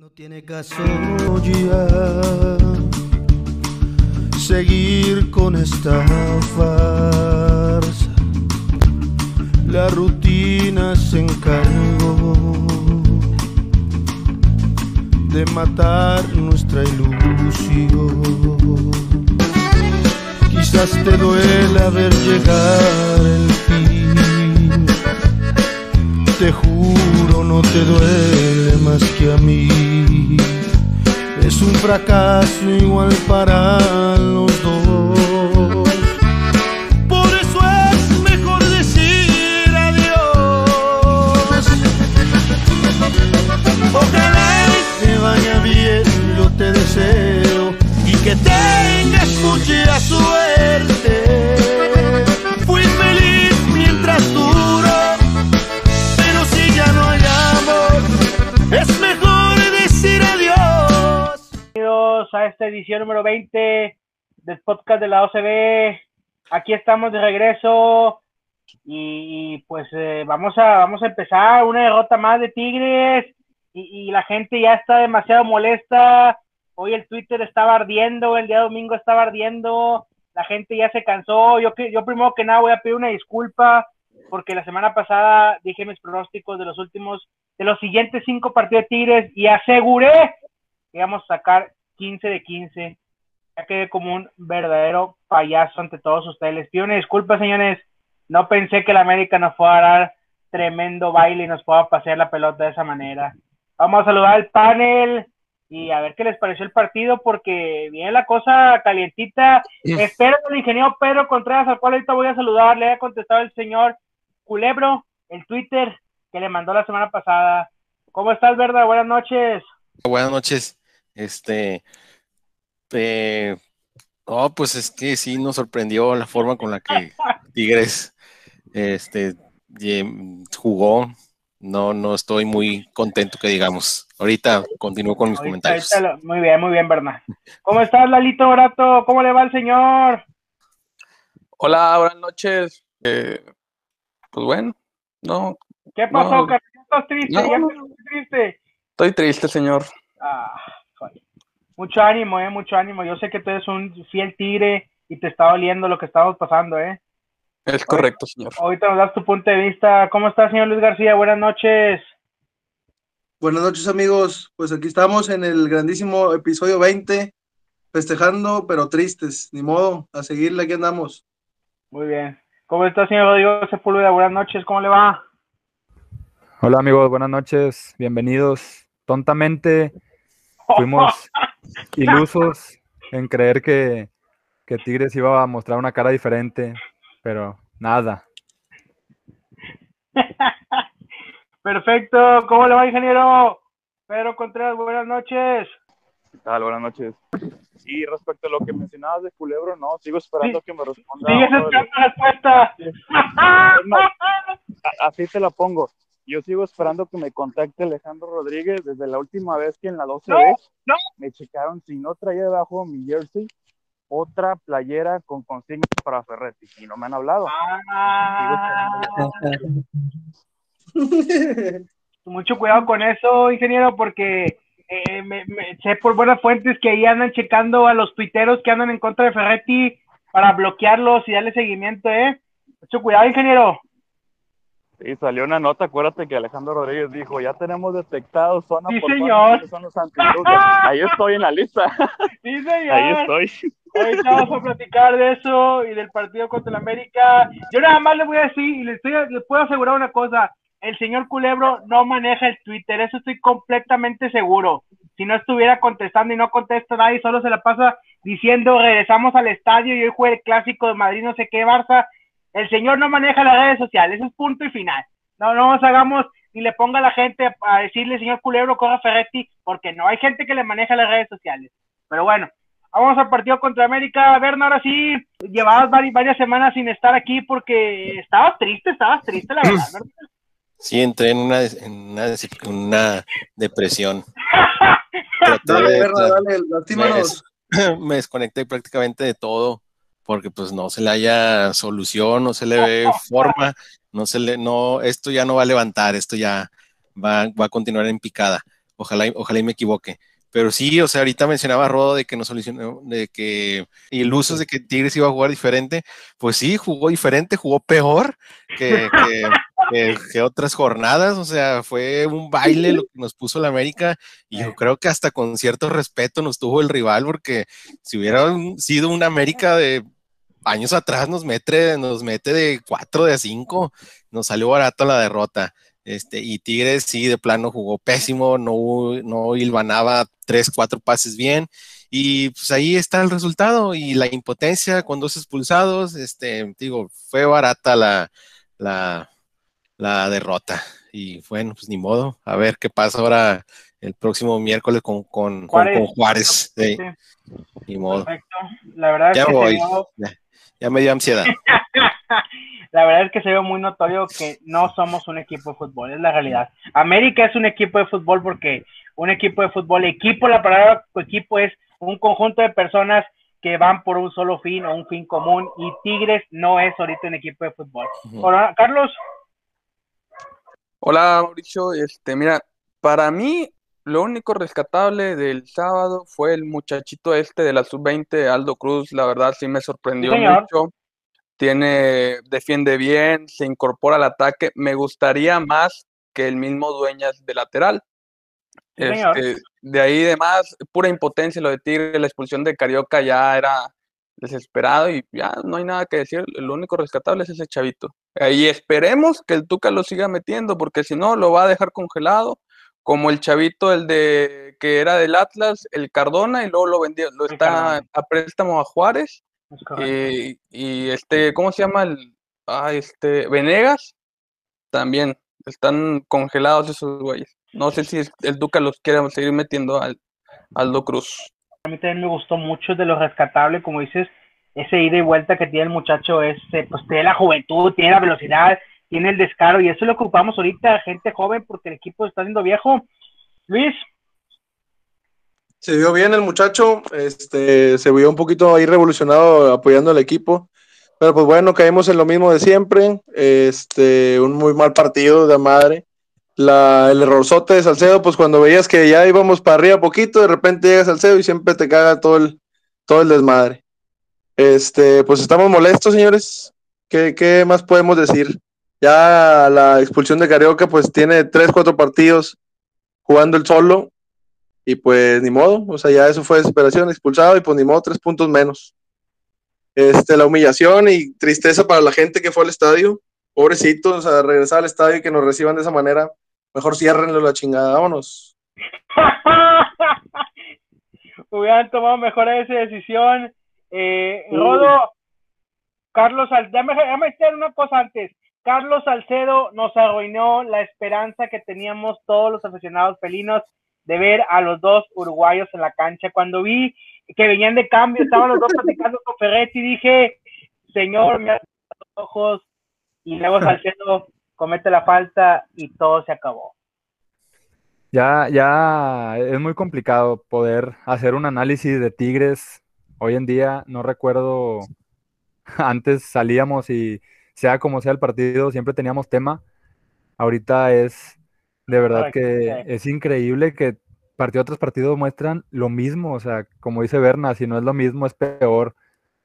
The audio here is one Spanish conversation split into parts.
No tiene caso ya seguir con esta farsa. La rutina se encargó de matar nuestra ilusión. Quizás te duela ver llegar el fin. Te juro, no te duele más que a mí. Es un fracaso igual para edición número 20 del podcast de la OCB. Aquí estamos de regreso y, pues eh, vamos, a, vamos a empezar una derrota más de Tigres y, y, la gente ya está demasiado molesta. Hoy el Twitter estaba ardiendo, el día domingo estaba ardiendo, la gente ya se cansó. Yo, yo primero que nada voy a pedir una disculpa porque la semana pasada dije mis pronósticos de los últimos, de los siguientes cinco partidos de Tigres y aseguré que íbamos a sacar 15 de 15. Ya quedé como un verdadero payaso ante todos ustedes. Les pido una disculpa, señores. No pensé que la América nos fuera a dar tremendo baile y nos pueda pasear la pelota de esa manera. Vamos a saludar al panel y a ver qué les pareció el partido porque viene la cosa calientita. Yes. Espero el ingeniero Pedro Contreras, al cual ahorita voy a saludar. Le ha contestado el señor Culebro, el Twitter que le mandó la semana pasada. ¿Cómo estás, Verda? Buenas noches. Buenas noches. Este, eh, oh, pues es que sí nos sorprendió la forma con la que Tigres este, jugó. No, no estoy muy contento que digamos. Ahorita continúo con mis ahorita, comentarios. Ahorita lo, muy bien, muy bien, Bernard. ¿Cómo estás, Lalito Brato? ¿Cómo le va el señor? Hola, buenas noches. Eh, pues bueno, no. ¿Qué pasó, no, Carlos? ¿Estás triste? No, ¿Ya no. estás triste? Estoy triste, señor. Ah, mucho ánimo, eh, mucho ánimo. Yo sé que tú eres un fiel tigre y te está doliendo lo que estamos pasando, eh. Es correcto, señor. Ahorita nos das tu punto de vista. ¿Cómo está, señor Luis García? Buenas noches. Buenas noches, amigos. Pues aquí estamos en el grandísimo episodio 20, festejando, pero tristes. Ni modo, a seguirle, aquí andamos. Muy bien. ¿Cómo está, señor Rodrigo Sepúlveda? Buenas noches, ¿cómo le va? Hola, amigos, buenas noches. Bienvenidos. Tontamente fuimos ilusos en creer que, que Tigres iba a mostrar una cara diferente, pero nada. Perfecto, ¿cómo le va, ingeniero? Pedro Contreras, buenas noches. ¿Qué tal? Buenas noches. Y respecto a lo que mencionabas de Culebro, no, sigo esperando sí. que me responda. Sigues esperando la respuesta. Así te la pongo. Yo sigo esperando que me contacte Alejandro Rodríguez desde la última vez que en la 12 no, no. me checaron si no traía debajo mi jersey otra playera con consignas para Ferretti y no me han hablado. Ah. Mucho cuidado con eso, ingeniero, porque eh, me, me, sé por buenas fuentes que ahí andan checando a los tuiteros que andan en contra de Ferretti para bloquearlos y darle seguimiento, ¿eh? Mucho cuidado, ingeniero. Sí, salió una nota, acuérdate que Alejandro Rodríguez dijo, ya tenemos detectados zona sí, por señor. son los Ahí estoy en la lista. Sí, señor. Ahí estoy. Ahorita vamos a platicar de eso y del partido contra el América. Yo nada más le voy a decir y le, estoy, le puedo asegurar una cosa. El señor Culebro no maneja el Twitter, eso estoy completamente seguro. Si no estuviera contestando y no contesta nadie, solo se la pasa diciendo regresamos al estadio y hoy juega el clásico de Madrid, no sé qué, Barça. El señor no maneja las redes sociales, eso es punto y final. No, no nos hagamos ni le ponga a la gente a decirle, señor Culebro, corra Ferretti, porque no hay gente que le maneja las redes sociales. Pero bueno, vamos al partido contra América. A ver, no, ahora sí, llevabas varias, varias semanas sin estar aquí porque estabas triste, estabas triste, la verdad. ¿verdad? Sí, entré en una, en una, una depresión. dale, de, verdad, dale, me, me desconecté prácticamente de todo porque pues no se le haya solución, no se le ve forma, no se le, no, esto ya no va a levantar, esto ya va, va a continuar en picada. Ojalá, ojalá y me equivoque. Pero sí, o sea, ahorita mencionaba Rodo de que nos solucionó, de que ilusos de que Tigres iba a jugar diferente. Pues sí, jugó diferente, jugó peor que, que, que- que otras jornadas. O sea, fue un baile lo que nos puso la América. Y yo creo que hasta con cierto respeto nos tuvo el rival, porque si hubiera sido una América de años atrás, nos mete, nos mete de 4 de 5, nos salió barato la derrota. Este, y Tigres sí, de plano jugó pésimo, no, no hilvanaba tres, cuatro pases bien. Y pues ahí está el resultado y la impotencia con dos expulsados. Este, digo, fue barata la, la, la derrota. Y bueno, pues ni modo. A ver qué pasa ahora el próximo miércoles con, con, Juárez. con Juárez. Sí, Sí, ni modo. perfecto. La verdad Ya es que voy. Ya, me dio ansiedad. la verdad es que se ve muy notorio que no somos un equipo de fútbol, es la realidad. América es un equipo de fútbol porque un equipo de fútbol, equipo, la palabra equipo es un conjunto de personas que van por un solo fin o un fin común y Tigres no es ahorita un equipo de fútbol. Ahora, Carlos, Hola Mauricio, este, mira, para mí lo único rescatable del sábado fue el muchachito este de la sub-20, Aldo Cruz, la verdad sí me sorprendió señor. mucho. Tiene, defiende bien, se incorpora al ataque. Me gustaría más que el mismo Dueñas de lateral. Este, de ahí de más, pura impotencia lo de Tigre, la expulsión de Carioca ya era desesperado y ya no hay nada que decir. Lo único rescatable es ese chavito. Y esperemos que el Tuca lo siga metiendo, porque si no, lo va a dejar congelado, como el chavito, el de que era del Atlas, el Cardona, y luego lo vendió, lo El está Cardona. a préstamo a Juárez. Y, y este, ¿cómo se llama? El, ah, este, Venegas, también están congelados esos güeyes. No sé si el Tuca los quiere seguir metiendo al Aldo Cruz. a mí también me gustó mucho de lo rescatable, como dices, ese ida y vuelta que tiene el muchacho es, eh, pues tiene la juventud, tiene la velocidad, tiene el descaro, y eso lo ocupamos ahorita, gente joven, porque el equipo está siendo viejo. Luis, Se vio bien el muchacho, este, se vio un poquito ahí revolucionado apoyando al equipo, pero pues bueno, caímos en lo mismo de siempre, este, un muy mal partido de madre. La, el errorzote de Salcedo, pues cuando veías que ya íbamos para arriba poquito, de repente llega Salcedo y siempre te caga todo el, todo el desmadre. Este, pues estamos molestos, señores. ¿Qué, qué más podemos decir? Ya la expulsión de Carioca, pues tiene tres, cuatro partidos jugando el solo y pues ni modo, o sea, ya eso fue desesperación, expulsado y pues ni modo, tres puntos menos. Este, la humillación y tristeza para la gente que fue al estadio, pobrecitos, o sea, regresar al estadio y que nos reciban de esa manera, mejor ciérrenlo la chingada, vámonos. hubieran tomado mejor esa decisión. Eh, Rodo, Carlos déjame, déjame decir una cosa antes. Carlos Salcedo nos arruinó la esperanza que teníamos todos los aficionados felinos de ver a los dos uruguayos en la cancha. Cuando vi que venían de cambio, estaban los dos platicando con Ferretti, dije, señor, me los ojos, y luego Salcedo comete la falta y todo se acabó. Ya, ya es muy complicado poder hacer un análisis de Tigres. Hoy en día no recuerdo, antes salíamos y sea como sea el partido, siempre teníamos tema. Ahorita es de verdad que es increíble que partido tras partido muestran lo mismo. O sea, como dice Berna, si no es lo mismo, es peor.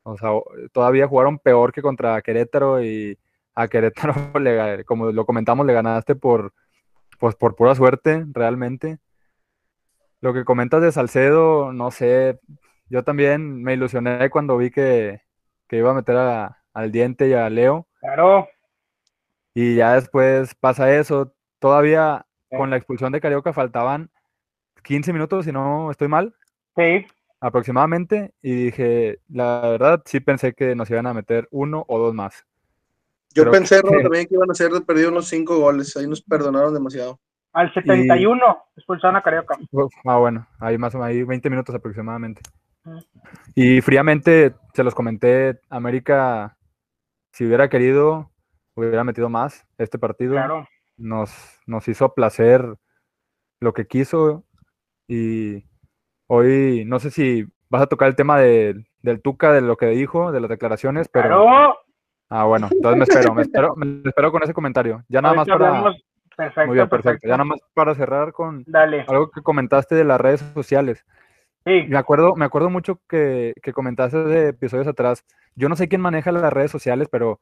O sea, todavía jugaron peor que contra Querétaro y a Querétaro, le como lo comentamos, le ganaste por, pues por pura suerte, realmente. Lo que comentas de Salcedo, no sé, yo también me ilusioné cuando vi que, que iba a meter a- al diente y a Leo, Claro, y ya después pasa eso. Todavía Sí. con la expulsión de Carioca faltaban 15 minutos, si no estoy mal, sí, aproximadamente, y dije, la verdad, sí pensé que nos iban a meter uno o dos más. Yo Creo pensé que- también que iban a ser de perdido unos cinco goles, ahí nos perdonaron demasiado. al 71 expulsaron a Carioca. Uf, Ah, bueno, ahí más o menos, ahí 20 minutos aproximadamente. Y fríamente, se los comenté, América, si hubiera querido, hubiera metido más este partido. Claro. Nos, nos hizo placer lo que quiso y hoy, no sé si vas a tocar el tema de- del Tuca, de lo que dijo, de las declaraciones, pero... Claro. Ah, bueno, entonces me espero, me espero, me espero con ese comentario. Ya nada más para... Perfecto. Muy bien, perfecto. Ya nada más para cerrar con Dale. algo que comentaste de las redes sociales. Sí. Me acuerdo, me acuerdo mucho que, que comentaste de episodios atrás. Yo no sé quién maneja las redes sociales, pero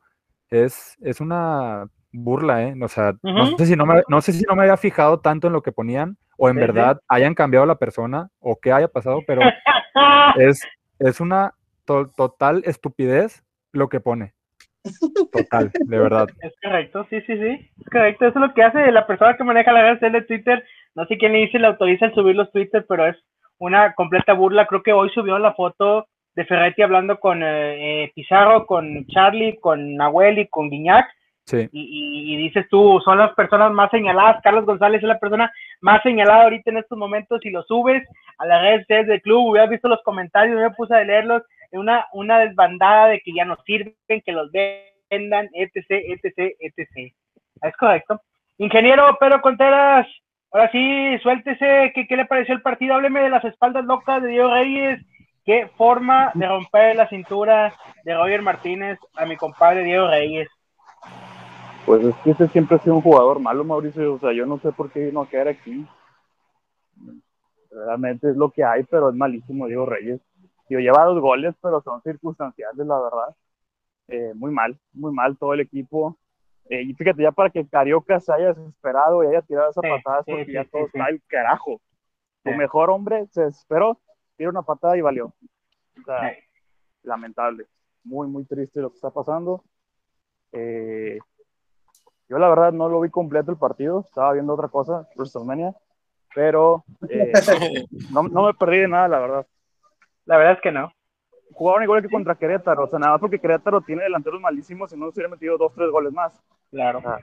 es, es una burla, ¿eh? O sea, no, Ujú. sé si no, me, no sé si no me había fijado tanto en lo que ponían, o en Sí, sí. verdad hayan cambiado la persona, o qué haya pasado, pero es, es una to- total estupidez lo que pone. Total, de verdad. Es correcto, sí, sí, sí. Es correcto. Eso es lo que hace la persona que maneja la red de Twitter. No sé quién le dice, le autoriza el subir los Twitter, pero es una completa burla. Creo que hoy subió la foto de Ferretti hablando con eh, eh, Pizarro, con Charlie, con Nahuel y con Guiñac. Sí. Y, y- y dices tú, son las personas más señaladas. Carlos González es la persona más señalada ahorita en estos momentos. Si lo subes a las redes sociales del club, hubieras visto los comentarios, yo me puse a leerlos. Una, una desbandada de que ya no sirven, que los vendan, etc, etc, etc. Es correcto. Ingeniero Pedro Contreras, ahora sí, suéltese. ¿Qué, le pareció el partido? Hábleme de las espaldas locas de Diego Reyes. Qué forma de romper la cintura de Roger Martínez a mi compadre Diego Reyes. Pues es que ese siempre ha sido un jugador malo, Mauricio. O sea, yo no sé por qué vino a caer aquí. Realmente es lo que hay, pero es malísimo Diego Reyes. Tío, lleva dos goles, pero son circunstanciales, la verdad. Eh, muy mal, muy mal todo el equipo. Eh, y fíjate, ya para que Carioca se haya desesperado y haya tirado esas Sí, patadas, porque sí, ya sí, todo está al carajo. Tu mejor hombre se desesperó, tira una patada y valió. O sea, lamentable. Muy, muy triste lo que está pasando. Eh, yo la verdad no lo vi completo el partido, estaba viendo otra cosa, WrestleMania, pero eh, no, no me perdí de nada, la verdad. La verdad es que no. Jugaron igual que contra Querétaro, o sea, nada más porque Querétaro tiene delanteros malísimos y no se hubiera metido dos, tres goles más. Claro. Ah.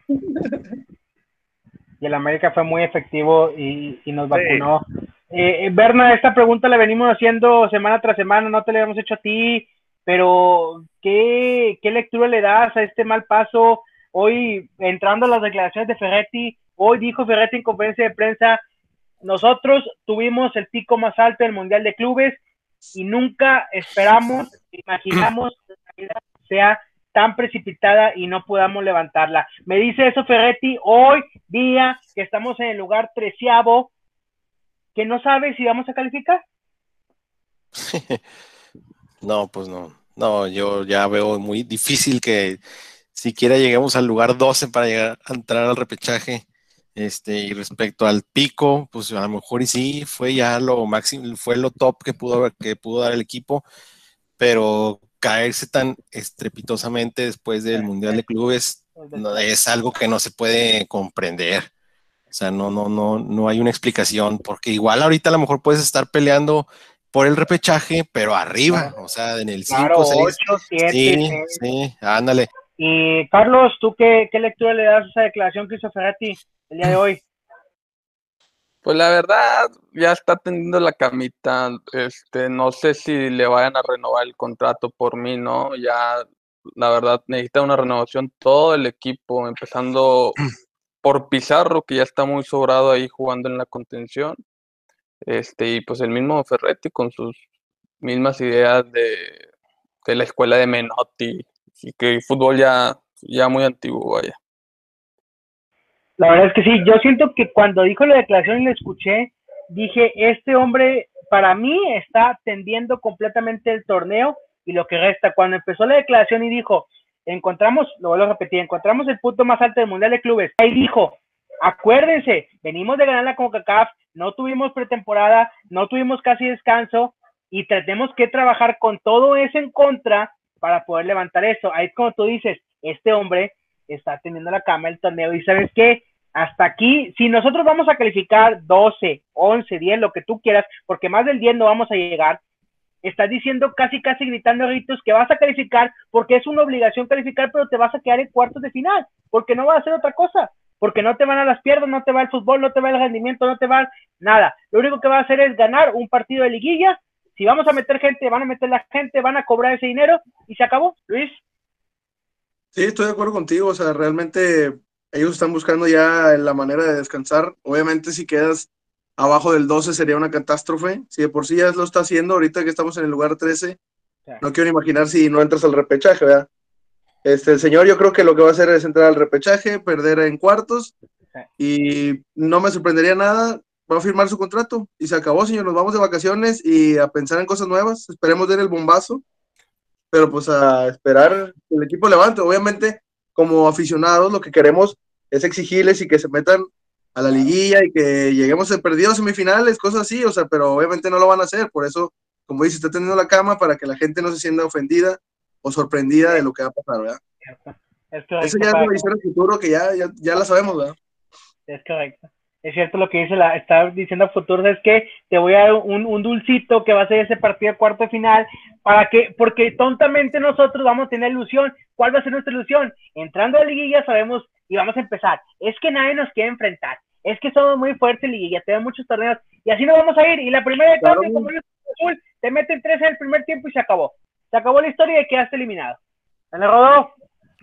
Y el América fue muy efectivo y, y nos Sí. vacunó. Eh, eh, Berna, esta pregunta la venimos haciendo semana tras semana, no te la habíamos hecho a ti, pero ¿qué, qué lectura le das a este mal paso? Hoy, entrando a las declaraciones de Ferretti, hoy dijo Ferretti en conferencia de prensa, nosotros tuvimos el pico más alto del Mundial de Clubes y nunca esperamos, imaginamos que la vida sea tan precipitada y no podamos levantarla. Me dice eso Ferretti hoy día que estamos en el lugar treceavo, que no sabe si vamos a calificar. No, pues no. No, yo ya veo muy difícil que siquiera lleguemos al lugar 12 para llegar a entrar al repechaje. Este, y respecto al pico, pues a lo mejor y sí, fue ya lo máximo, fue lo top que pudo, que pudo dar el equipo, pero caerse tan estrepitosamente después del Mundial de Clubes no, es algo que no se puede comprender. O sea, no, no, no, no hay una explicación, porque igual ahorita a lo mejor puedes estar peleando por el repechaje, pero arriba, o sea, en el 5, Claro, 6. 8, 7. Sí, sí, ándale. Y Carlos, ¿tú qué, qué lectura le das a esa declaración que hizo el día de hoy? Pues la verdad, ya está tendiendo la camita. Este, no sé si le vayan a renovar el contrato por mí, ¿no? Ya, la verdad, necesita una renovación todo el equipo, empezando por Pizarro, que ya está muy sobrado ahí jugando en la contención. Este, y pues el mismo Ferretti con sus mismas ideas de, de la escuela de Menotti, y que fútbol ya, ya muy antiguo, vaya. La verdad es que sí, yo siento que cuando dijo la declaración y la escuché, dije, este hombre para mí está tendiendo completamente el torneo y lo que resta. Cuando empezó la declaración y dijo, encontramos, lo vuelvo a repetir, encontramos el punto más alto del Mundial de Clubes. Ahí dijo, acuérdense, venimos de ganar la CONCACAF, no tuvimos pretemporada, no tuvimos casi descanso y tenemos que trabajar con todo eso en contra para poder levantar esto. Ahí como tú dices, este hombre está teniendo la cama el torneo y sabes qué, hasta aquí, si nosotros vamos a calificar 12, 11, 10, lo que tú quieras, porque más del 10 no vamos a llegar, estás diciendo casi, casi gritando gritos que vas a calificar porque es una obligación calificar, pero te vas a quedar en cuartos de final, porque no va a hacer otra cosa, porque no te van a las piernas, no te va el fútbol, no te va el rendimiento, no te va nada. Lo único que va a hacer es ganar un partido de liguilla. Si vamos a meter gente, van a meter la gente, van a cobrar ese dinero y se acabó, Luis. Sí, estoy de acuerdo contigo. O sea, realmente ellos están buscando ya la manera de descansar. Obviamente, si quedas abajo del 12 sería una catástrofe. Si de por sí ya lo está haciendo, ahorita que estamos en el lugar 13, no quiero imaginar si no entras al repechaje, ¿verdad? Este, el señor yo creo que lo que va a hacer es entrar al repechaje, perder en cuartos y no me sorprendería nada, va a firmar su contrato y se acabó, señor, nos vamos de vacaciones y a pensar en cosas nuevas, esperemos ver el bombazo, pero pues a esperar que el equipo levante, obviamente como aficionados lo que queremos es exigirles y que se metan a la liguilla y que lleguemos a perdidos semifinales, cosas así, o sea, pero obviamente no lo van a hacer, por eso, como dice, está teniendo la cama para que la gente no se sienta ofendida o sorprendida de lo que va a pasar, ¿verdad? Es correcto, Eso ya es una visión del futuro que ya, ya, ya la sabemos, ¿verdad? Es correcto. Es cierto lo que dice la, está diciendo Futuro, es que te voy a dar un, un dulcito que va a ser ese partido de cuarto de final, para que, porque tontamente nosotros vamos a tener ilusión. ¿Cuál va a ser nuestra ilusión? Entrando a liguilla sabemos y vamos a empezar. Es que nadie nos quiere enfrentar. Es que somos muy fuertes en liguilla, tenemos muchos torneos y así nos vamos a ir. Y la primera de cambio, como yo azul, te meten tres en el primer tiempo y se acabó. Se acabó la historia y quedaste eliminado. ¿Dale, Rodó?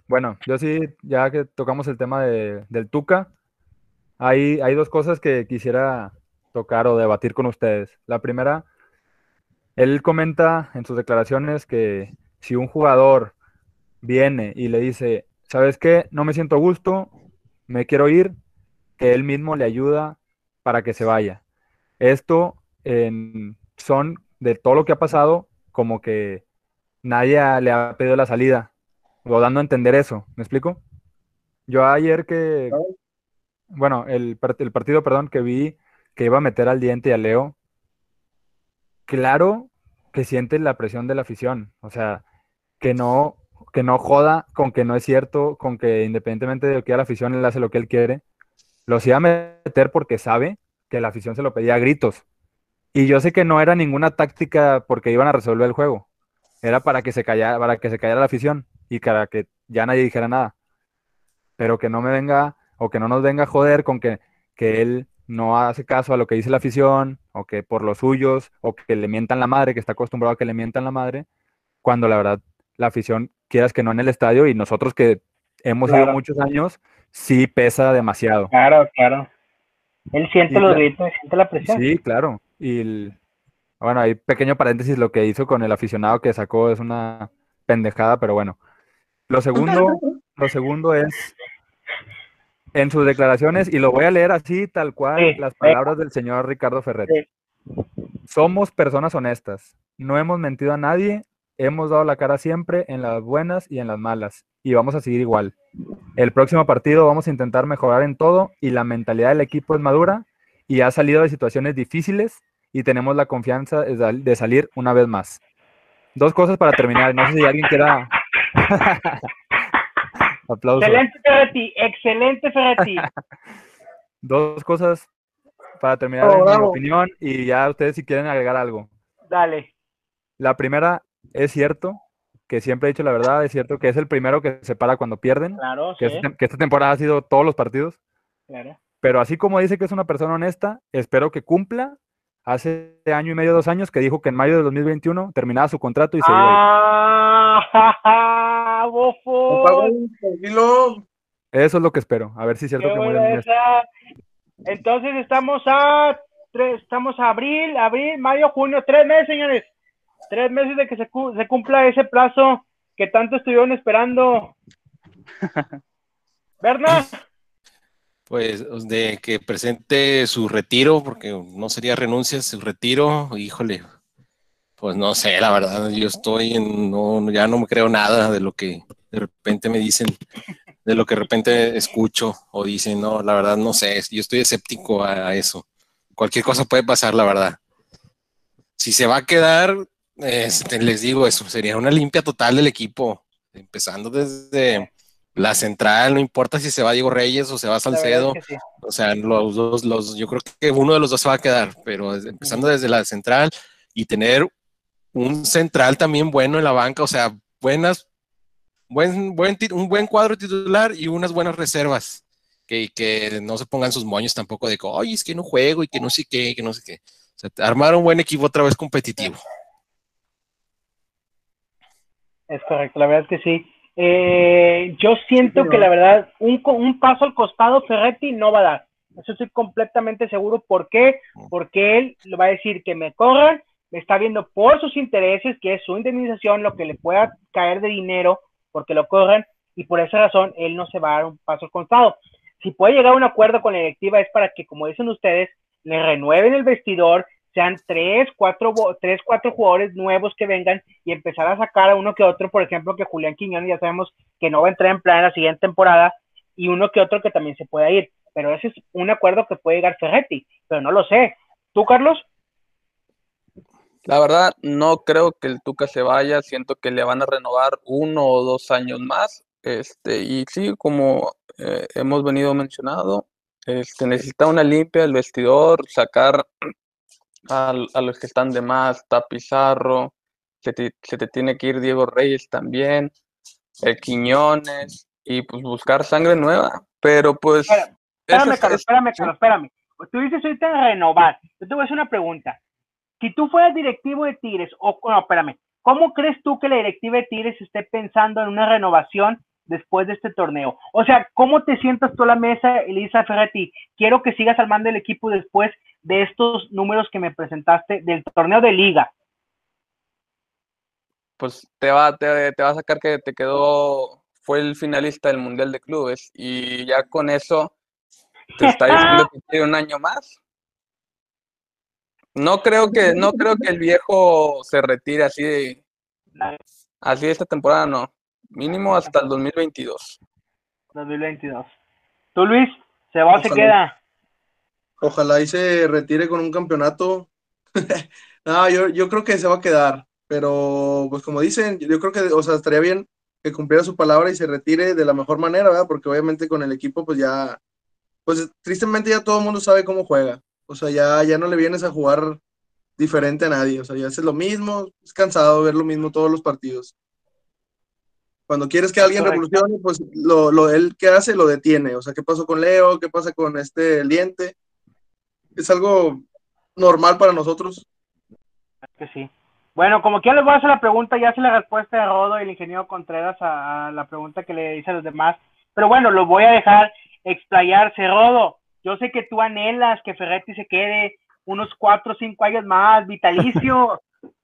Bueno, yo sí, ya que tocamos el tema de- del Tuca, hay, dos cosas que quisiera tocar o debatir con ustedes. La primera, él comenta en sus declaraciones que si un jugador viene y le dice, ¿sabes qué? No me siento a gusto, me quiero ir, que él mismo le ayuda para que se vaya. Esto son de todo lo que ha pasado, como que nadie le ha pedido la salida, o dando a entender eso, ¿me explico? Yo ayer que, bueno, el, el partido, perdón, que vi que iba a meter al diente y a Leo, claro que siente la presión de la afición, o sea, que no, que no joda con que no es cierto, con que independientemente de lo que haga la afición, él hace lo que él quiere, los iba a meter porque sabe que la afición se lo pedía a gritos. Y yo sé que no era ninguna táctica porque iban a resolver el juego, era para que se callara, para que se callara la afición y para que ya nadie dijera nada. Pero que no me venga o que no nos venga a joder con que, que él no hace caso a lo que dice la afición o que por los suyos o que le mientan la madre, que está acostumbrado a que le mientan la madre, cuando la verdad la afición quieras que no en el estadio y nosotros que hemos ido muchos años, sí pesa demasiado. Claro, claro. Él siente Y los la- gritos, siente la presión. Sí, claro. Y el- bueno, hay pequeño paréntesis, lo que hizo con el aficionado que sacó es una pendejada, pero bueno. Lo segundo, lo segundo es en sus declaraciones, y lo voy a leer así, tal cual, Sí, las palabras del señor Ricardo Ferretti. Somos personas honestas, no hemos mentido a nadie, hemos dado la cara siempre en las buenas y en las malas, y vamos a seguir igual. El próximo partido vamos a intentar mejorar en todo y la mentalidad del equipo es madura y ha salido de situaciones difíciles y tenemos la confianza de salir una vez más. Dos cosas para terminar, no sé si alguien quiera... Aplausos. Excelente Ferretti, excelente Ferretti. Dos cosas para terminar Oh, en mi opinión y ya ustedes si quieren agregar algo. Dale. La primera, es cierto que siempre he dicho la verdad, es cierto que es el primero que se para cuando pierden, Claro, que, sí, esta, que esta temporada ha sido todos los partidos, claro. pero así como dice que es una persona honesta, espero que cumpla. Hace año y medio, dos años, que dijo que en mayo de 2021 terminaba su contrato y se iba. Ah, ja, bofo. Eso es lo que espero. A ver si es cierto Qué que esa. Entonces estamos a tres, estamos a abril, abril, mayo, junio, tres meses, señores. Tres meses de que se, cu- se cumpla ese plazo que tanto estuvieron esperando. ¿Verdad? Pues de que presente su retiro, porque no sería renuncia, su retiro, híjole, pues no sé, la verdad, yo estoy en, no, ya no me creo nada de lo que de repente me dicen, de lo que de repente escucho o dicen, no, la verdad no sé, yo estoy escéptico a, a eso. Cualquier cosa puede pasar, la verdad. Si se va a quedar, este, les digo eso, sería una limpia total del equipo, empezando desde la central, no importa si se va Diego Reyes o se va Salcedo, es que sí. o sea, los dos, los, yo creo que uno de los dos se va a quedar, pero empezando desde la central y tener un central también bueno en la banca, o sea, buenas, buen, buen, un buen cuadro titular y unas buenas reservas. Que, que no se pongan sus moños tampoco de que, oye, es que no juego y que no sé qué, que no sé qué. O sea, armar un buen equipo otra vez competitivo. Es correcto, la verdad es que sí. Eh, yo siento que la verdad, un, un paso al costado Ferretti no va a dar. Eso estoy completamente seguro. ¿Por qué? Porque él va a decir que me corran, está viendo por sus intereses, que es su indemnización, lo que le pueda caer de dinero porque lo corran, y por esa razón él no se va a dar un paso al si puede llegar a un acuerdo con la directiva es para que, como dicen ustedes, le renueven el vestidor, sean tres, cuatro, tres, cuatro jugadores nuevos que vengan y empezar a sacar a uno que otro, por ejemplo, que Julián Quiñones ya sabemos que no va a entrar en plan en la siguiente temporada, y uno que otro que también se pueda ir. Pero ese es un acuerdo que puede llegar Ferretti, pero no lo sé. ¿Tú, Carlos? La verdad, no creo que el Tuca se vaya. Siento que le van a renovar uno o dos años más. Este, y sí, como eh, hemos venido mencionado, este, necesita una limpia el vestidor, sacar a, los que están de más, Tapizarro, se te, se te tiene que ir Diego Reyes también, el Quiñones, y pues buscar sangre nueva. Pero pues. Espérame, Carlos, espérame, Carlos, espérame. Tú dices ahorita renovar. Yo te voy a hacer una pregunta. Si tú fueras directivo de Tigres, o no, espérame, ¿cómo crees tú que la directiva de Tigres esté pensando en una renovación después de este torneo? O sea, ¿cómo te sientas tú a la mesa, Elisa Ferretti? Quiero que sigas al mando del equipo después de estos números que me presentaste del torneo de liga. Pues te va, te, te va a sacar que te quedó, fue el finalista del Mundial de Clubes y ya con eso te está diciendo que tiene un año más. No creo que, no creo que el viejo se retire así de así de esta temporada, no. Mínimo hasta el 2022. 2022. ¿Tú, Luis? ¿Se va o se queda? Ojalá y se retire con un campeonato. no, yo, yo creo que se va a quedar. Pero, pues como dicen, yo creo que, o sea, estaría bien que cumpliera su palabra y se retire de la mejor manera, ¿verdad? Porque obviamente con el equipo, pues ya, pues tristemente ya todo el mundo sabe cómo juega. O sea, ya, ya no le vienes a jugar diferente a nadie. O sea, ya haces lo mismo, es cansado ver lo mismo todos los partidos. Cuando quieres que alguien revolucione, pues lo, lo él que hace lo detiene. O sea, ¿qué pasó con Leo? ¿Qué pasa con este el diente? Es algo normal para nosotros. Que sí. Bueno, como que ya les voy a hacer la pregunta, ya hace la respuesta de Rodo y el ingeniero Contreras a, a la pregunta que le hice a los demás. Pero bueno, lo voy a dejar explayarse. Rodo, yo sé que tú anhelas que Ferretti se quede unos cuatro o cinco años más, vitalicio.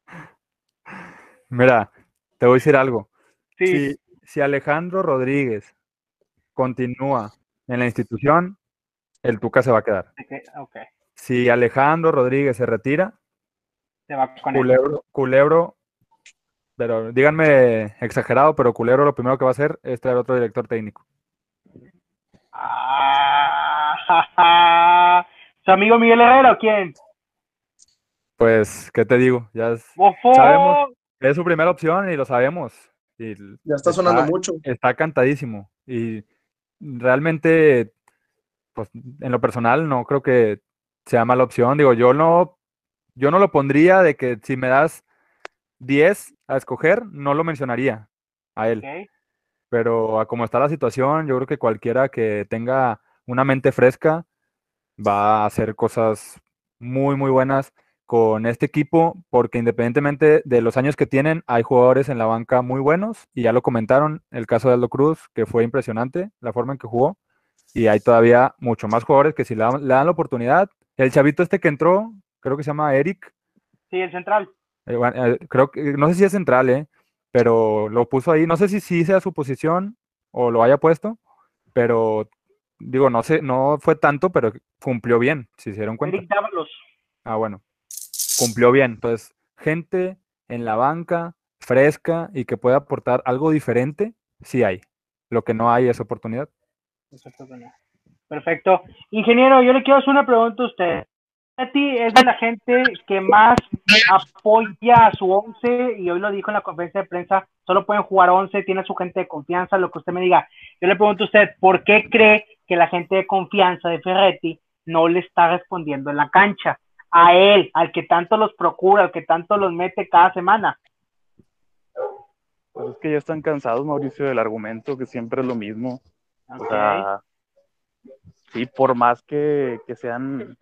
Mira, te voy a decir algo. Si, si, Alejandro Rodríguez continúa en la institución, el Tuca se va a quedar. Okay. Si Alejandro Rodríguez se retira, se va con Culebro, Culebro, pero díganme exagerado, pero Culebro lo primero que va a hacer es traer otro director técnico. Ah, ¿Su amigo Miguel Herrera o quién? Pues, ¿qué te digo? Ya es, sabemos, es su primera opción y lo sabemos. Y ya está sonando mucho. Está cantadísimo. Y realmente, pues, en lo personal, no creo que sea mala opción. Digo, yo no, yo no lo pondría de que si me das 10 a escoger, no lo mencionaría a él. Pero a como está la situación, yo creo que cualquiera que tenga una mente fresca va a hacer cosas muy, muy buenas con este equipo, porque independientemente de los años que tienen, hay jugadores en la banca muy buenos, y ya lo comentaron, el caso de Aldo Cruz, que fue impresionante la forma en que jugó, y hay todavía mucho más jugadores que si le dan, la oportunidad, el chavito este que entró, creo que se llama Eric. Sí, el central. Eh, eh, creo que, no sé si es central, ¿eh? pero lo puso ahí. No sé si sí sea su posición o lo haya puesto, pero digo, no sé, no fue tanto, pero cumplió bien, si se dieron cuenta. Ah, bueno, cumplió bien. Entonces, gente en la banca fresca y que pueda aportar algo diferente, sí hay. Lo que no hay es oportunidad. Perfecto. Ingeniero, yo le quiero hacer una pregunta a usted ti es de la gente que más apoya a su 11 y hoy lo dijo en la conferencia de prensa, solo pueden jugar 11, tiene su gente de confianza, lo que usted me diga. Yo le pregunto a usted, ¿por qué cree que la gente de confianza de Ferretti no le está respondiendo en la cancha? A él, al que tanto los procura, al que tanto los mete cada semana. Pues es que ya están cansados, Mauricio, del argumento que siempre es lo mismo. O sea, sí, por más que, que sean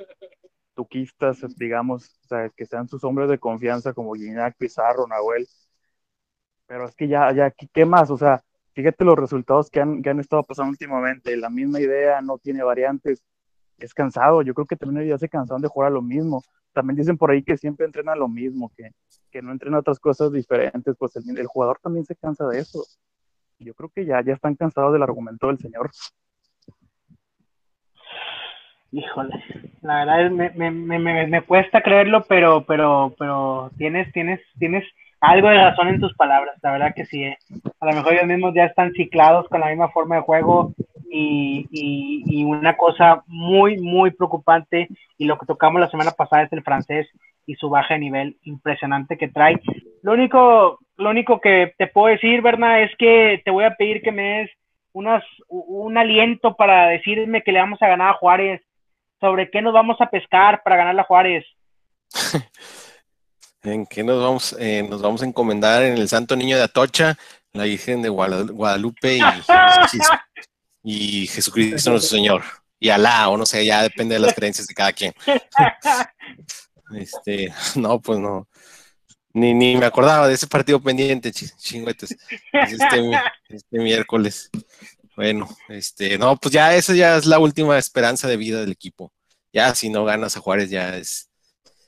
tuquistas, digamos, o sea, que sean sus hombres de confianza como Guiñac, Pizarro, Nahuel. Pero es que ya, ya, ¿qué más? O sea, fíjate los resultados que han, que han estado pasando últimamente. La misma idea, no tiene variantes. Es cansado. Yo creo que también ya se cansaron de jugar a lo mismo. También dicen por ahí que siempre entrenan lo mismo, que, que no entrenan otras cosas diferentes. Pues el, el jugador también se cansa de eso. Yo creo que ya, ya están cansados del argumento del señor. Híjole, la verdad es, me, me, me, me cuesta creerlo, pero, pero, pero tienes, tienes, tienes algo de razón en tus palabras, la verdad que sí. eh. A lo mejor ellos mismos ya están ciclados con la misma forma de juego y, y, y una cosa muy, muy preocupante y lo que tocamos la semana pasada es el francés y su baja de nivel impresionante que trae. Lo único, lo único que te puedo decir, Berna, es que te voy a pedir que me des unas, un aliento para decirme que le vamos a ganar a Juárez, sobre qué nos vamos a pescar para ganar a Juárez. ¿En qué nos vamos, eh, nos vamos a encomendar? En el Santo Niño de Atocha, la Virgen de Guada- Guadalupe y, y Jesucristo nuestro Señor. Y Alá, o no sé, ya depende de las creencias de cada quien. Este, no, pues no. Ni, ni me acordaba de ese partido pendiente, chi- chingüetes. Es Este, este miércoles. Bueno, este, no, pues ya esa ya es la última esperanza de vida del equipo. Ya si no ganas a Juárez, ya es,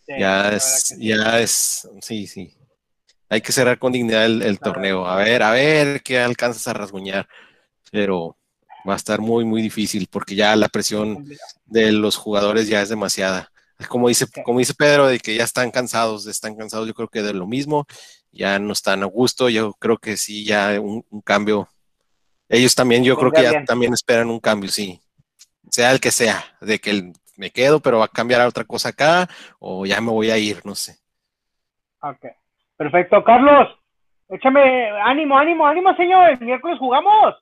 Sí, ya es, ya es, sí, sí. Hay que cerrar con dignidad el, el torneo. A ver, a ver qué alcanzas a rasguñar. Pero va a estar muy, muy difícil porque ya la presión de los jugadores ya es demasiada. Como dice, como dice Pedro, de que ya están cansados, están cansados, yo creo que de lo mismo, ya no están a gusto, yo creo que sí, ya un, un cambio. Ellos también, yo creo que ya también esperan un cambio, sí. Sea el que sea, de que el- me quedo, pero va a cambiar a otra cosa acá, o ya me voy a ir, no sé. Ok. Perfecto. Carlos, échame ánimo, ánimo, ánimo, señor. El miércoles jugamos.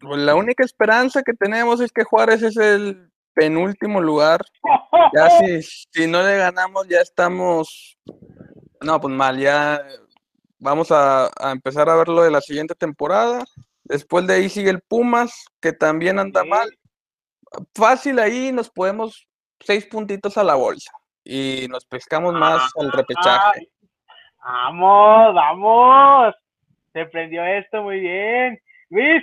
Pues la única esperanza que tenemos es que Juárez es el penúltimo lugar. Ya si, si no le ganamos, ya estamos. No, pues mal, ya vamos a, a empezar a ver lo de la siguiente temporada. Después de ahí sigue el Pumas, que también anda Sí. mal. Fácil ahí nos podemos seis puntitos a la bolsa y nos pescamos más al repechaje. Ay, Vamos, vamos. Se prendió esto muy bien. Luis,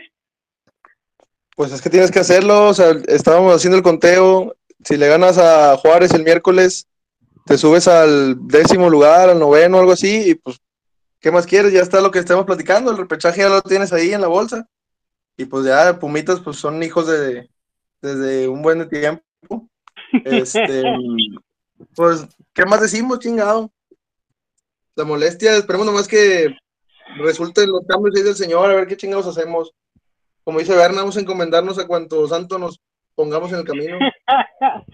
Pues es que tienes que hacerlo, o sea, estábamos haciendo el conteo, si le ganas a Juárez el miércoles, te subes al décimo lugar, al noveno, algo así, y pues, ¿qué más quieres? Ya está lo que estamos platicando, el repechaje ya lo tienes ahí en la bolsa, y pues ya Pumitas, pues son hijos de, desde un buen tiempo, este, pues, ¿qué más decimos, chingado? La molestia, esperemos nomás que resulten los cambios del señor, a ver qué chingados hacemos como dice Berna, vamos a encomendarnos a cuanto santo nos pongamos en el camino.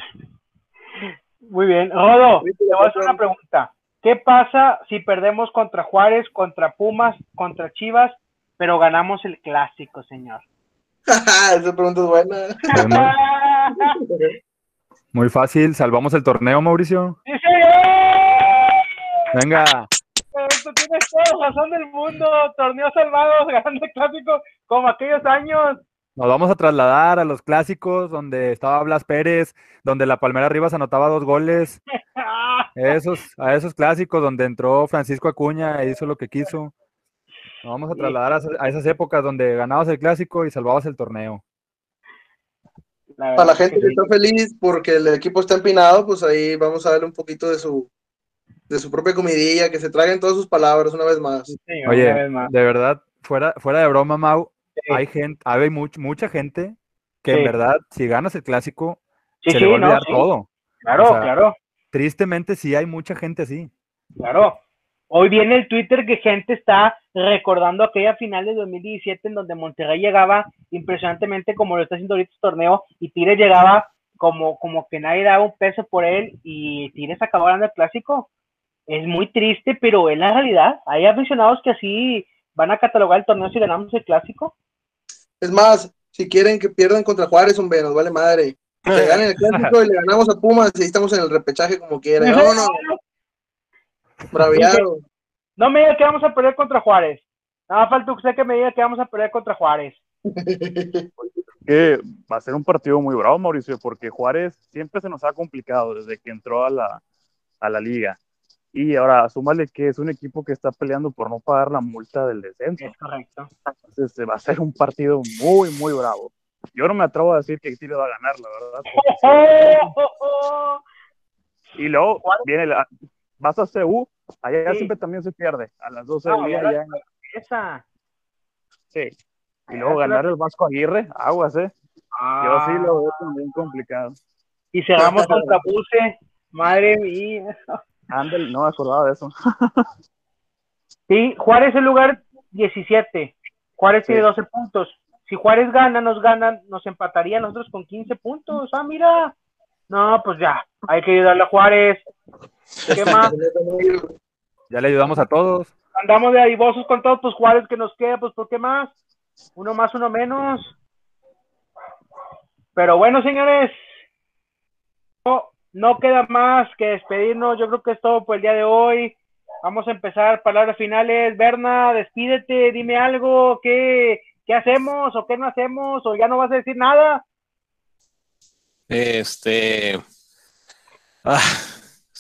muy bien. Rodo, te voy a hacer una pregunta. ¿Qué pasa si perdemos contra Juárez, contra Pumas, contra Chivas, pero ganamos el clásico, señor? Esa pregunta es buena. Muy, fácil, salvamos el torneo, Mauricio. ¡Sí, señor! Venga, Esto tienes toda razón del mundo. Torneos salvados, ganando el clásico como aquellos años. nos vamos a trasladar a los clásicos donde estaba Blas Pérez, donde la Palmera Rivas anotaba dos goles. Esos, a esos clásicos donde entró Francisco Acuña e hizo lo que quiso. Nos vamos a trasladar a, a esas épocas donde ganabas el clásico y salvabas el torneo. La Para la gente que que sí. está feliz porque el equipo está empinado, pues ahí vamos a darle un poquito de su de su propia comidilla, que se traguen todas sus palabras una vez más. Sí, señor, Oye, una vez más. de verdad, fuera, fuera de broma, Mau, Sí. hay gente, hay much- mucha gente que en verdad, si ganas el clásico, Sí, se sí, le va a no, olvidar sí. todo. Claro, O sea, claro, Tristemente, sí hay mucha gente así. claro. Hoy viene el Twitter que gente está recordando aquella final de 2017 en donde Monterrey llegaba impresionantemente como lo está haciendo ahorita este torneo y Tigres llegaba como, como que nadie daba un peso por él y Tigres acabó ganando el clásico. Es muy triste, pero es la realidad. Hay aficionados que así van a catalogar el torneo si ganamos el clásico. Es más, si quieren que pierdan contra Juárez, hombre, nos vale madre. Que ganen el clásico y le ganamos a Pumas y ahí estamos en el repechaje como quieran. Vámonos, braviado. No me diga que vamos a perder contra Juárez. Nada falta usted que me diga que vamos a perder contra Juárez. que va a ser un partido muy bravo, Mauricio, porque Juárez siempre se nos ha complicado desde que entró a la, a la liga. Y ahora, súmale que es un equipo que está peleando por no pagar la multa del descenso. Es correcto. Entonces, va a ser un partido muy, muy bravo. Yo no me atrevo a decir que Tigres va a ganar, la verdad. porque sí. Y luego viene la, vas a CU, allá Sí. siempre también se pierde. A las 12 No, del día ya. Esa. Sí. Y luego ganar el Vasco Aguirre, aguas, ¿eh? Yo sí Ah. lo veo también complicado. y cerramos contra Puse. Madre mía. Ándale, no me acordaba de eso. Sí, Juárez es el lugar 17. Juárez tiene 12 puntos. Si Juárez gana, nos ganan, nos empataría nosotros con 15 puntos. Ah, mira. No, pues ya, hay que ayudarle a Juárez. ¿Qué más? Ya le ayudamos a todos. Andamos de adivosos con todos, pues Juárez que nos queda, pues ¿por qué más? Uno más, uno menos. Pero bueno, señores, no, no queda más que despedirnos. Yo creo que es todo por el día de hoy. Vamos a empezar palabras finales. Berna, despídete, dime algo. ¿Qué, qué hacemos o qué no hacemos? ¿O ya no vas a decir nada? Este. ah,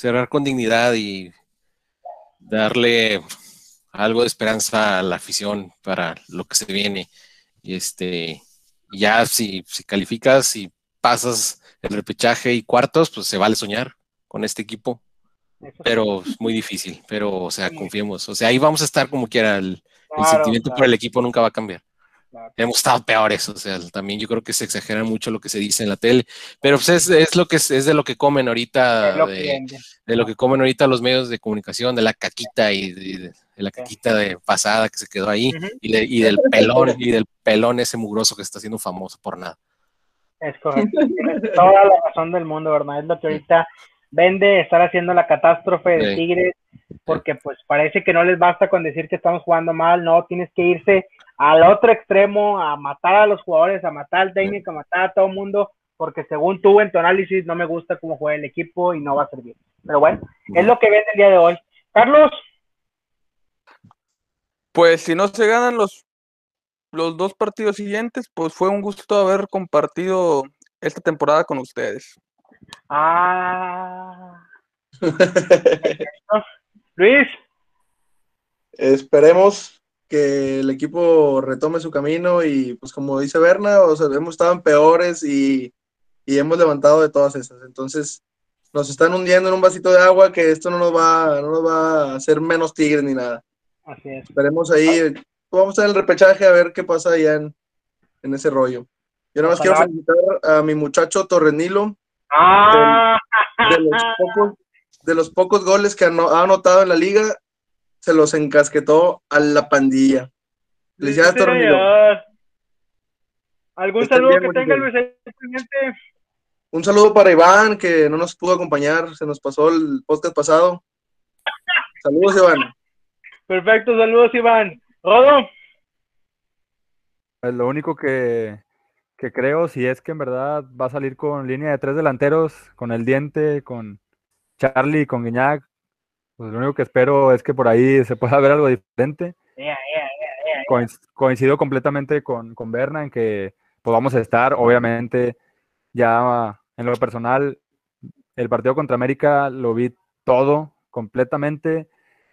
cerrar con dignidad y darle algo de esperanza a la afición para lo que se viene. Y este, ya si, si calificas y pasas el repechaje y cuartos, pues se vale soñar con este equipo. Pero es muy difícil, pero o sea, confiemos. O sea, ahí vamos a estar como quiera. El, el Claro, sentimiento claro. por el equipo nunca va a cambiar. Claro. Hemos estado peores, o sea, también yo creo que se exagera mucho lo que se dice en la tele, pero pues es, es lo que es, es de lo que comen ahorita, lo de, lo que comen ahorita los medios de comunicación, de la caquita y de, la caquita de pasada que se quedó ahí y, de- y del pelón y del pelón ese mugroso que está haciendo famoso por nada. Es correcto. Toda la razón del mundo, ¿verdad? Es lo que ahorita vende estar haciendo la catástrofe de Sí. Tigres, porque pues parece que no les basta con decir que estamos jugando mal, no, tienes que irse al otro extremo, a matar a los jugadores, a matar al técnico, a matar a todo el mundo, porque según tú en tu análisis no me gusta cómo juega el equipo y no va a servir. Pero bueno, es lo que vende el día de hoy. Carlos, Pues si no se ganan los, los dos partidos siguientes, pues fue un gusto haber compartido esta temporada con ustedes. ah, Luis, Esperemos que el equipo retome su camino y pues como dice Berna, o sea, hemos estado en peores y, y hemos levantado de todas estas. Entonces nos están hundiendo en un vasito de agua que esto no nos va, no nos va a hacer menos tigres ni nada. así es. Esperemos ahí, vamos a el repechaje a ver qué pasa allá en, en ese rollo. Yo nada más quiero felicitar a mi muchacho Torrenilo Ah, de los pocos, de los pocos goles que ha anotado en la liga, se los encasquetó a la pandilla. Felicidades, Sí. ¿Algún Estén saludo bien, que tenga. Luis pendiente? Un saludo para Iván, que no nos pudo acompañar, se nos pasó el podcast pasado. Saludos, Iván. Perfecto, saludos Iván. Rodo, Pues lo único que, que creo, si es que en verdad va a salir con línea de tres delanteros, con el diente, con Charlie, con Guiñac, pues lo único que espero es que por ahí se pueda ver algo diferente. Coincido completamente con, con Berna en que pues, vamos a estar, obviamente, ya en lo personal, el partido contra América lo vi todo completamente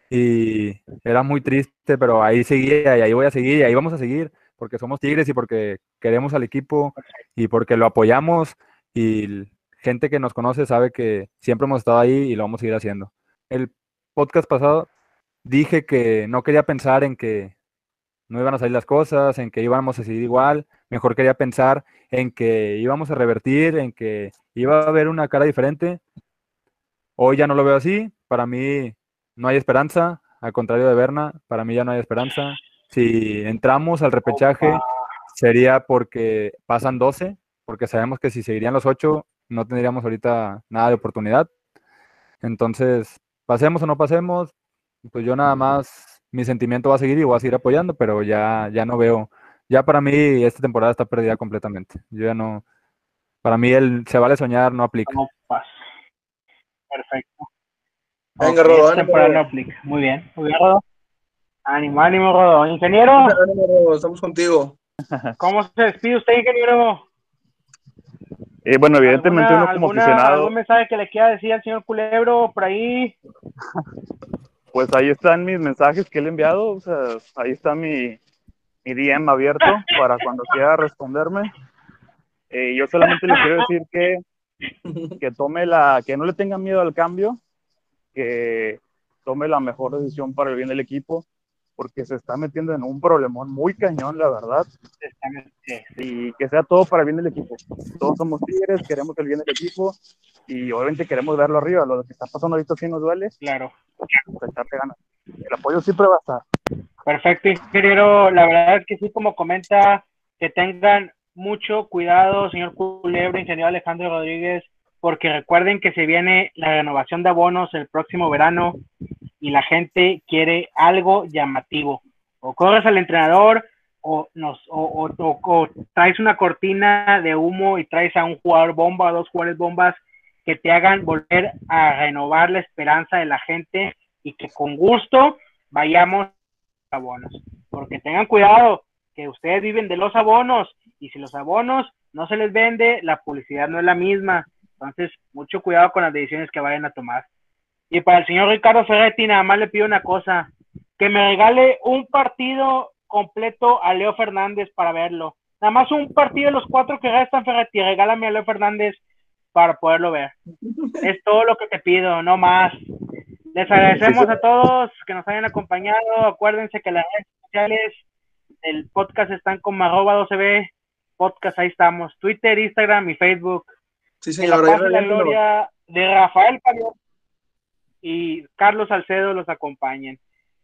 y era muy triste, pero ahí seguía y ahí voy a seguir y ahí vamos a seguir porque somos Tigres y porque queremos al equipo y porque lo apoyamos y gente que nos conoce sabe que siempre hemos estado ahí y lo vamos a seguir haciendo. El podcast pasado dije que no quería pensar en que no iban a salir las cosas, en que íbamos a seguir igual, mejor quería pensar en que íbamos a revertir, en que iba a haber una cara diferente. Hoy ya no lo veo así, para mí no hay esperanza, al contrario de Berna, para mí ya no hay esperanza. Si entramos al repechaje sería porque pasan 12, porque sabemos que si seguirían los 8 no tendríamos ahorita nada de oportunidad. Entonces, pasemos o no pasemos, pues yo nada más, mi sentimiento va a seguir y voy a seguir apoyando, pero ya, ya no veo, ya para mí esta temporada está perdida completamente. Yo ya no, para mí el se vale soñar no aplica. No pasa. Perfecto. Venga, Rodo, esta ánimo, temporada no aplica. Muy bien, muy bien, Rodo. Ánimo, ánimo, Rodo. Ingeniero, Ánimo, Rodo, Estamos contigo. ¿cómo se despide usted, ingeniero? Eh, bueno, evidentemente ¿Alguna- uno como alguna- aficionado, ¿Algún mensaje que le quiera decir al señor Culebro por ahí? pues ahí están mis mensajes que le he enviado, o sea, ahí está mi, mi DM abierto para cuando quiera responderme. Eh, yo solamente le quiero decir que, que tome la, que no le tenga miedo al cambio, que tome la mejor decisión para el bien del equipo. Porque se está metiendo en un problemón muy cañón, la verdad. Y que sea todo para el bien del equipo. Todos somos tigres, queremos el bien del equipo y obviamente queremos verlo arriba. Lo que está pasando ahorita sí nos duele. Claro. Pues. El apoyo siempre va a estar. Perfecto, ingeniero. La verdad es que sí, como comenta, que tengan mucho cuidado, señor Culebro, ingeniero Alejandro Rodríguez, porque recuerden que se viene la renovación de abonos el próximo verano y la gente quiere algo llamativo. O corres al entrenador o, nos, o, o, traes una cortina de humo y traes a un jugador bomba, a dos jugadores bombas que te hagan volver a renovar la esperanza de la gente y que con gusto vayamos a abonos. Porque tengan cuidado, que ustedes viven de los abonos y si los abonos no se les vende, la publicidad no es la misma. Entonces, mucho cuidado con las decisiones que vayan a tomar. Y para el señor Ricardo Ferretti, nada más le pido una cosa, que me regale un partido completo a Leo Fernández para verlo. Nada más un partido de los cuatro que restan, Ferretti, regálame a Leo Fernández para poderlo ver. Es todo lo que te pido, no más. Les agradecemos a todos que nos hayan acompañado. Acuérdense que las redes sociales del podcast están como arroba 12b podcast, ahí estamos. Twitter, Instagram y Facebook. Sí, En la señor. la gloria de Rafael Pablo y Carlos Salcedo los acompañen.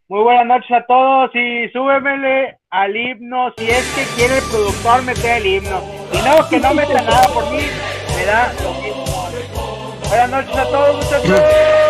Muy buenas noches a todos y súbemele al himno si es que quiere el productor meter el himno. Y no, que no meta nada por mí, me da lo mismo. Buenas noches a todos muchachos.